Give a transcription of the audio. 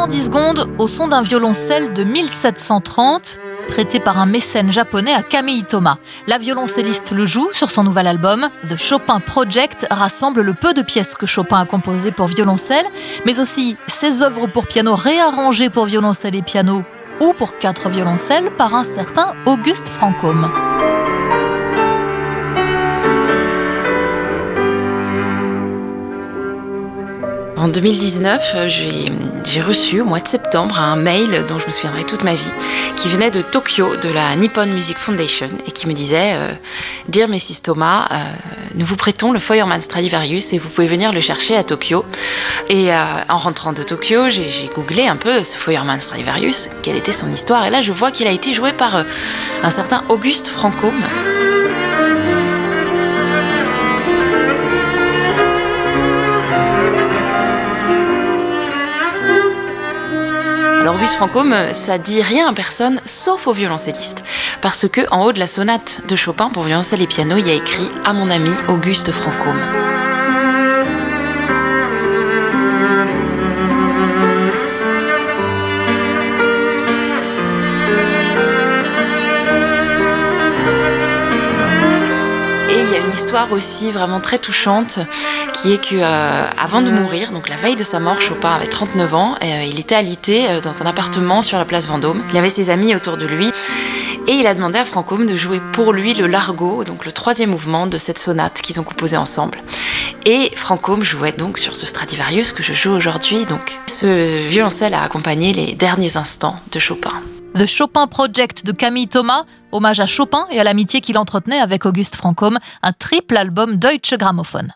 Hardy secondes au son d'un violoncelle de 1730 prêté par un mécène japonais à Camille Thomas. La violoncelliste le joue sur son nouvel album. The Chopin Project rassemble le peu de pièces que Chopin a composées pour violoncelle, mais aussi ses œuvres pour piano réarrangées pour violoncelle et piano ou pour quatre violoncelles par un certain Auguste Francôme. En 2019, euh, j'ai reçu au mois de septembre un mail dont je me souviendrai toute ma vie, qui venait de Tokyo, de la Nippon Music Foundation, et qui me disait euh, Dear Mrs. Thomas, euh, nous vous prêtons le Feuermann Stradivarius et vous pouvez venir le chercher à Tokyo. Et en rentrant de Tokyo, j'ai googlé un peu ce Feuermann Stradivarius, quelle était son histoire, et là je vois qu'il a été joué par un certain Auguste Francôme. Auguste Francôme, ça dit rien à personne sauf aux violoncellistes. Parce que en haut de la sonate de Chopin pour violoncelle et piano, il y a écrit à mon ami Auguste Francôme. histoire aussi vraiment très touchante qui est que euh, avant de mourir, donc la veille de sa mort, Chopin avait 39 ans, et, euh, il était alité euh, dans un appartement sur la place Vendôme. Il avait ses amis autour de lui et il a demandé à Francôme de jouer pour lui le largo, donc le troisième mouvement de cette sonate qu'ils ont composé ensemble. Et Francôme jouait donc sur ce Stradivarius que je joue aujourd'hui. Donc ce violoncelle a accompagné les derniers instants de Chopin. The Chopin Project de Camille Thomas, hommage à Chopin et à l'amitié qu'il entretenait avec Auguste Francôme, un triple album Deutsche Grammophon.